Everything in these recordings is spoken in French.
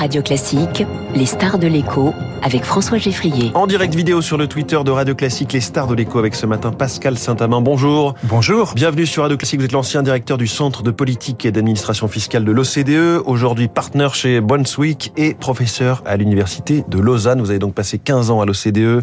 Radio Classique, les stars de l'écho avec François Geffrier. En direct vidéo sur le Twitter de Radio Classique, les stars de l'écho avec ce matin Pascal Saint-Amand. Bonjour. Bonjour. Bienvenue sur Radio Classique. Vous êtes l'ancien directeur du Centre de politique et d'administration fiscale de l'OCDE, aujourd'hui partenaire chez Brunswick et professeur à l'Université de Lausanne. Vous avez donc passé 15 ans à l'OCDE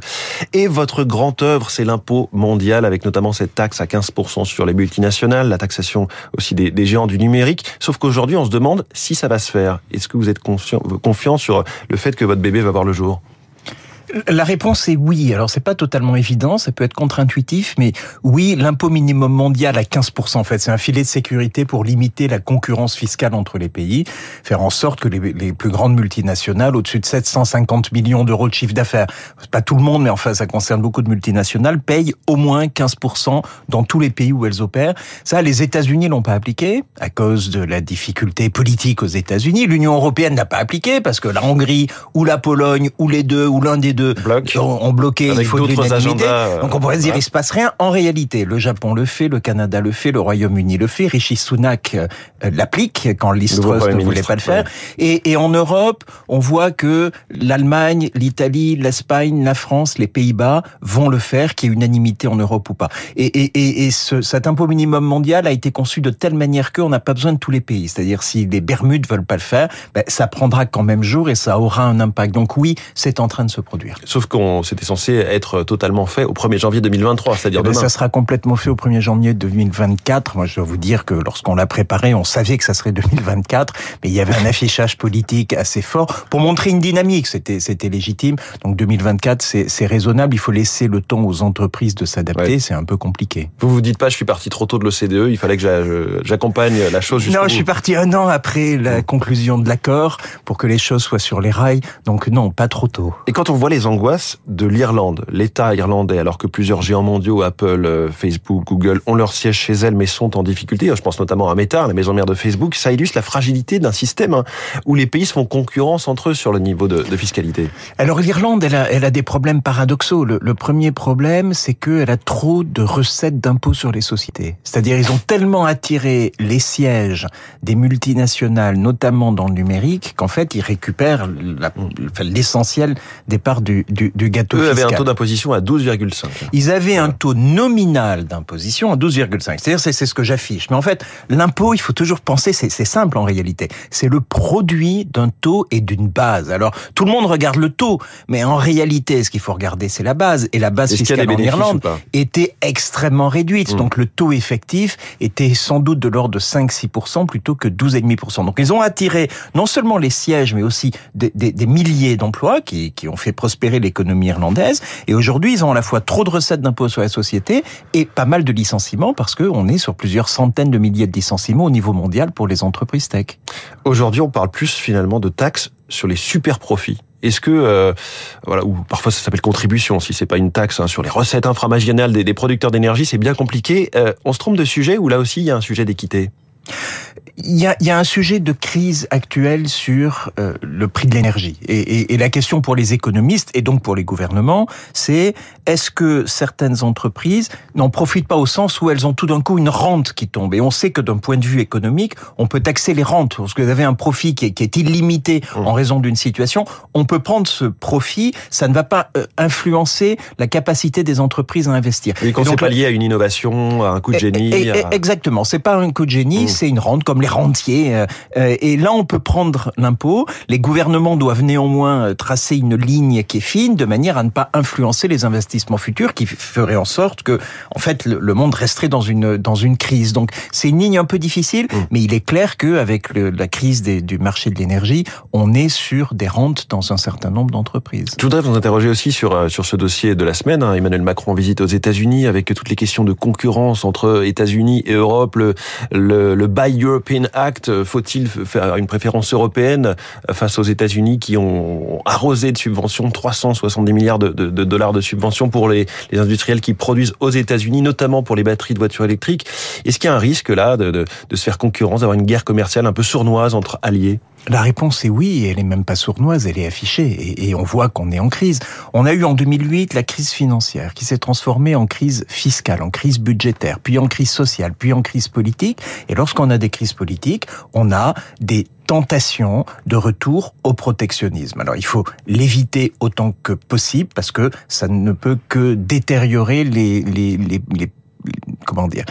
et votre grande œuvre, c'est l'impôt mondial avec notamment cette taxe à 15% sur les multinationales, la taxation aussi des, des géants du numérique. Sauf qu'aujourd'hui, on se demande si ça va se faire. Est-ce que vous êtes confiant, confiant sur le fait que votre bébé va voir le jour la réponse est oui. Alors c'est pas totalement évident, ça peut être contre-intuitif, mais oui, l'impôt minimum mondial à 15%, en fait, c'est un filet de sécurité pour limiter la concurrence fiscale entre les pays, faire en sorte que les, plus grandes multinationales, au-dessus de 750 millions d'euros de chiffre d'affaires, pas tout le monde, mais enfin ça concerne beaucoup de multinationales, payent au moins 15% dans tous les pays où elles opèrent. Ça, les États-Unis l'ont pas appliqué à cause de la difficulté politique aux États-Unis. L'Union européenne n'a pas appliqué parce que la Hongrie ou la Pologne ou les deux ou l'un des deux Bloc. ont bloqué, Avec il faut de d'autres l'unanimité. agendas, Donc on pourrait se dire, ouais. il se passe rien. En réalité, le Japon le fait, le Canada le fait, le Royaume-Uni le fait, Rishi Sunak euh, l'applique quand Truss ne voulait ministre, pas le faire. Et, et en Europe, on voit que l'Allemagne, l'Italie, l'Espagne, la France, les Pays-Bas vont le faire, qu'il y ait unanimité en Europe ou pas. Et, et, et, et ce, cet impôt minimum mondial a été conçu de telle manière qu'on n'a pas besoin de tous les pays. C'est-à-dire si les Bermudes veulent pas le faire, ben, ça prendra quand même jour et ça aura un impact. Donc oui, c'est en train de se produire. Sauf qu'on c'était censé être totalement fait au 1er janvier 2023, c'est-à-dire Eh ben, demain. ça sera complètement fait au 1er janvier 2024. Moi, je dois vous dire que lorsqu'on l'a préparé, on savait que ça serait 2024, mais il y avait un affichage politique assez fort pour montrer une dynamique. C'était, c'était légitime. Donc 2024, c'est, c'est raisonnable. Il faut laisser le temps aux entreprises de s'adapter. Ouais. C'est un peu compliqué. Vous vous dites pas, je suis parti trop tôt de l'OCDE, il fallait que j'accompagne la chose Non, bout. je suis parti un an après la conclusion de l'accord pour que les choses soient sur les rails. Donc non, pas trop tôt. Et quand on voit les angoisses de l'Irlande, l'État irlandais, alors que plusieurs géants mondiaux, Apple, euh, Facebook, Google, ont leur siège chez elles mais sont en difficulté, je pense notamment à Meta, la maison mère de Facebook, ça illustre la fragilité d'un système hein, où les pays se font concurrence entre eux sur le niveau de, de fiscalité. Alors l'Irlande, elle a, des problèmes paradoxaux. Le, premier problème, c'est qu'elle a trop de recettes d'impôts sur les sociétés. C'est-à-dire, ils ont tellement attiré les sièges des multinationales, notamment dans le numérique, qu'en fait, ils récupèrent l'essentiel des parts du, du, du gâteau Eux avaient fiscal. un taux d'imposition à 12,5. Ils avaient un taux nominal d'imposition à 12,5. C'est-à-dire, c'est ce que j'affiche. Mais en fait, l'impôt, il faut toujours penser, c'est simple en réalité. C'est le produit d'un taux et d'une base. Alors, tout le monde regarde le taux, mais en réalité, ce qu'il faut regarder, c'est la base. Et la base fiscale en Irlande était extrêmement réduite. Mm. Donc, le taux effectif était sans doute de l'ordre de 5-6% plutôt que 12,5%. Donc, ils ont attiré non seulement les sièges, mais aussi des, des- des milliers d'emplois qui, qui ont fait prospérer l'économie irlandaise. Et aujourd'hui, ils ont à la fois trop de recettes d'impôts sur la société et pas mal de licenciements parce qu'on est sur plusieurs centaines de milliers de licenciements au niveau mondial pour les entreprises tech. Aujourd'hui, on parle plus finalement de taxes sur les super profits. Est-ce que, euh, voilà, ou parfois ça s'appelle contribution, si c'est pas une taxe hein, sur les recettes inframarginales des, des producteurs d'énergie, c'est bien compliqué. Euh, on se trompe de sujet ou là aussi il y a un sujet d'équité? Il y a, il y a un sujet de crise actuelle sur euh, le prix de l'énergie. Et, et- et la question pour les économistes et donc pour les gouvernements, c'est est-ce que certaines entreprises n'en profitent pas au sens où elles ont tout d'un coup une rente qui tombe? Et on sait que d'un point de vue économique, on peut taxer les rentes. Parce que vous avez un profit qui est, qui est illimité en raison d'une situation, on peut prendre ce profit, ça ne va pas euh, influencer la capacité des entreprises à investir. Et quand c'est pas lié à une innovation, à un coup de génie. et- et- à- Exactement, c'est pas un coup de génie, Mm. C'est une rente comme les rentiers. euh, euh, Et là, on peut prendre l'impôt. Les gouvernements doivent néanmoins euh, tracer une ligne qui est fine, de manière à ne pas influencer les investissements futurs, qui feraient en sorte que, en fait, le, monde resterait dans une dans une crise. Donc, c'est une ligne un peu difficile, Mm. mais il est clair que avec le- la crise des- du marché de l'énergie, on est sur des rentes dans un certain nombre d'entreprises. Je voudrais vous interroger aussi sur sur ce dossier de la semaine. hein. Emmanuel Macron en visite aux États-Unis avec toutes les questions de concurrence entre États-Unis et Europe. Le, le, le Buy European Act, euh, faut-il faire une préférence européenne euh, face aux États-Unis qui ont arrosé de subventions 370 milliards de, de- dollars de subventions pour les, industriels qui produisent aux États-Unis, notamment pour les batteries de voitures électriques? Est-ce qu'il y a un risque là de, de se faire concurrence, d'avoir une guerre commerciale un peu sournoise entre alliés? La réponse est oui, elle est même pas sournoise, elle est affichée, et, et on voit qu'on est en crise. On a eu en 2008 la crise financière qui s'est transformée en crise fiscale, en crise budgétaire, puis en crise sociale, puis en crise politique. Et lorsqu'on a des crises politiques, on a des tentation de retour au protectionnisme. Alors il faut l'éviter autant que possible parce que ça ne peut que détériorer les, les, les, les comment dire,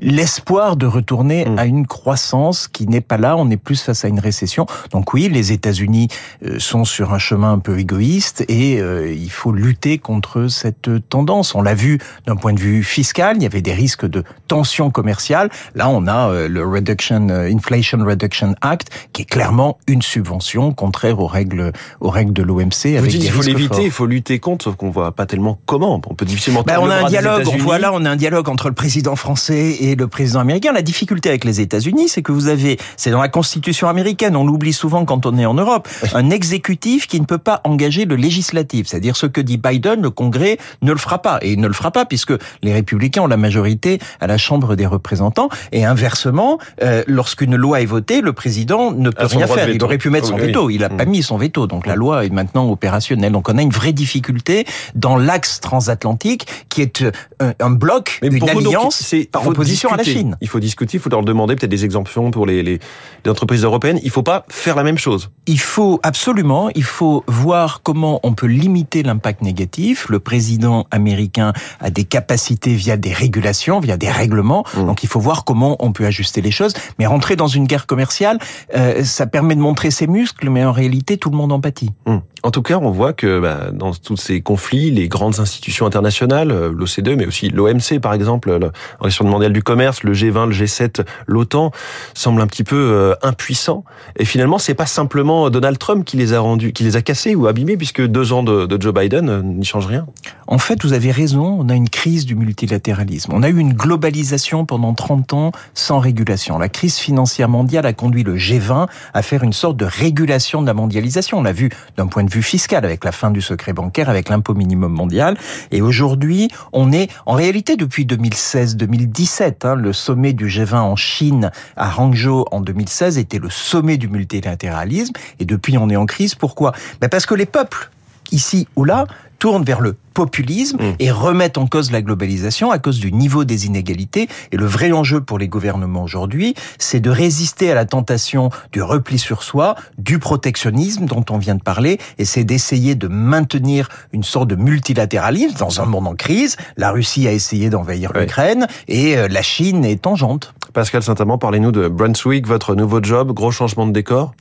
l'espoir de retourner mm. à une croissance qui n'est pas là. On est plus face à une récession. Donc oui, les États-Unis euh, sont sur un chemin un peu égoïste et euh, il faut lutter contre cette tendance. On l'a vu d'un point de vue fiscal. Il y avait des risques de tension commerciale. Là, on a euh, le Reduction Inflation Reduction Act qui est clairement une subvention contraire aux règles aux règles de l'OMC. il faut l'éviter, il faut lutter contre, sauf qu'on voit pas tellement comment. On peut difficilement. Ben, on a un dialogue. On voit là, on a un dialogue entre le président français et le président américain. La difficulté avec les États-Unis, c'est que vous avez, c'est dans la Constitution américaine, on l'oublie souvent quand on est en Europe, un exécutif qui ne peut pas engager le législatif. C'est-à-dire ce que dit Biden, le Congrès ne le fera pas. Et il ne le fera pas puisque les républicains ont la majorité à la Chambre des représentants. Et inversement, euh, lorsqu'une loi est votée, le président ne peut rien faire. Il aurait pu mettre son veto. Il n'a pas mis son veto. Donc la loi est maintenant opérationnelle. Donc on a une vraie difficulté dans l'axe transatlantique qui est euh, un, bloc, une alliance c'est par opposition à la Chine. Il faut discuter, il faut leur demander peut-être des exemptions pour les, les, les entreprises européennes. Il faut pas faire la même chose. Il faut absolument, il faut voir comment on peut limiter l'impact négatif. Le président américain a des capacités via des régulations, via des règlements. Mmh. Donc il faut voir comment on peut ajuster les choses. Mais rentrer dans une guerre commerciale, euh, ça permet de montrer ses muscles, mais en réalité tout le monde en pâtit. Mmh. En tout cas, on voit que bah, dans tous ces conflits, les grandes institutions internationales, euh, l'OCDE, mais aussi l'OMC par exemple, l'Organisation mondiale du commerce, le G20, le G7, l'OTAN, semblent un petit peu euh, impuissants. Et finalement, c'est pas simplement Donald Trump qui les a rendus, qui les a cassés ou abîmés, puisque deux ans de, de Joe Biden euh, n'y change rien. En fait, vous avez raison, on a une crise du multilatéralisme. On a eu une globalisation pendant 30 ans sans régulation. La crise financière mondiale a conduit le G20 à faire une sorte de régulation de la mondialisation. On l'a vu d'un point de vue fiscal avec la fin du secret bancaire, avec l'impôt minimum mondial. Et aujourd'hui, on est en réalité depuis 2016-2017. Hein, le sommet du G20 en Chine à Hangzhou en 2016 était le sommet du multilatéralisme. Et depuis, on est en crise. Pourquoi? Ben Parce que les peuples ici ou là tournent vers le populisme mmh. et remettent en cause la globalisation à cause du niveau des inégalités. Et le vrai enjeu pour les gouvernements aujourd'hui, c'est de résister à la tentation du repli sur soi, du protectionnisme dont on vient de parler, et c'est d'essayer de maintenir une sorte de multilatéralisme dans un monde en crise. La Russie a essayé d'envahir l'Ukraine et euh, la Chine est tangente. Pascal Saint-Amand, parlez-nous de Brunswick, votre nouveau job, gros changement de décor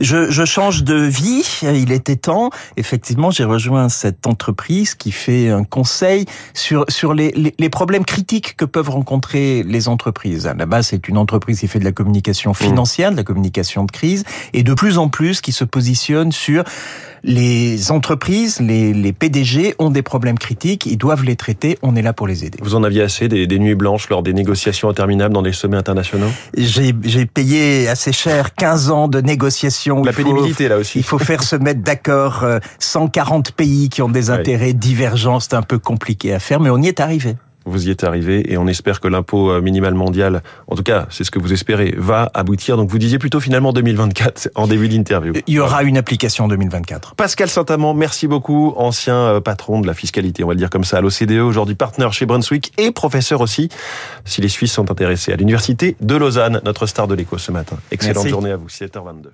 je, je change de vie, il était temps. Effectivement, j'ai rejoint cette entreprise qui fait un conseil sur sur les, les, les, problèmes critiques que peuvent rencontrer les entreprises. À la base, c'est une entreprise qui fait de la communication mmh. financière, de la communication de crise, et de plus en plus qui se positionne sur les entreprises, les, les PDG ont des problèmes critiques, ils doivent les traiter, on est là pour les aider. Vous en aviez assez des, des nuits blanches lors des négociations interminables dans les sommets internationaux? J'ai payé assez cher 15 ans de négociations. La pénibilité là aussi. Il faut faire se mettre d'accord 140 euh, pays qui ont des intérêts divergents, c'est un peu compliqué à faire, mais on y est arrivé vous y êtes arrivé et on espère que l'impôt euh, minimal mondial, en tout cas c'est ce que vous espérez, va aboutir. Donc vous disiez plutôt finalement 2024 en début d'interview. Il y aura une application en 2024. Pascal Saint-Amand, merci beaucoup, ancien euh, patron de la fiscalité, on va le dire comme ça, à l'OCDE, aujourd'hui partenaire chez Brunswick et professeur aussi, si les Suisses sont intéressés, à l'Université de Lausanne, notre star de l'écho ce matin. Excellente journée à vous, 7h22.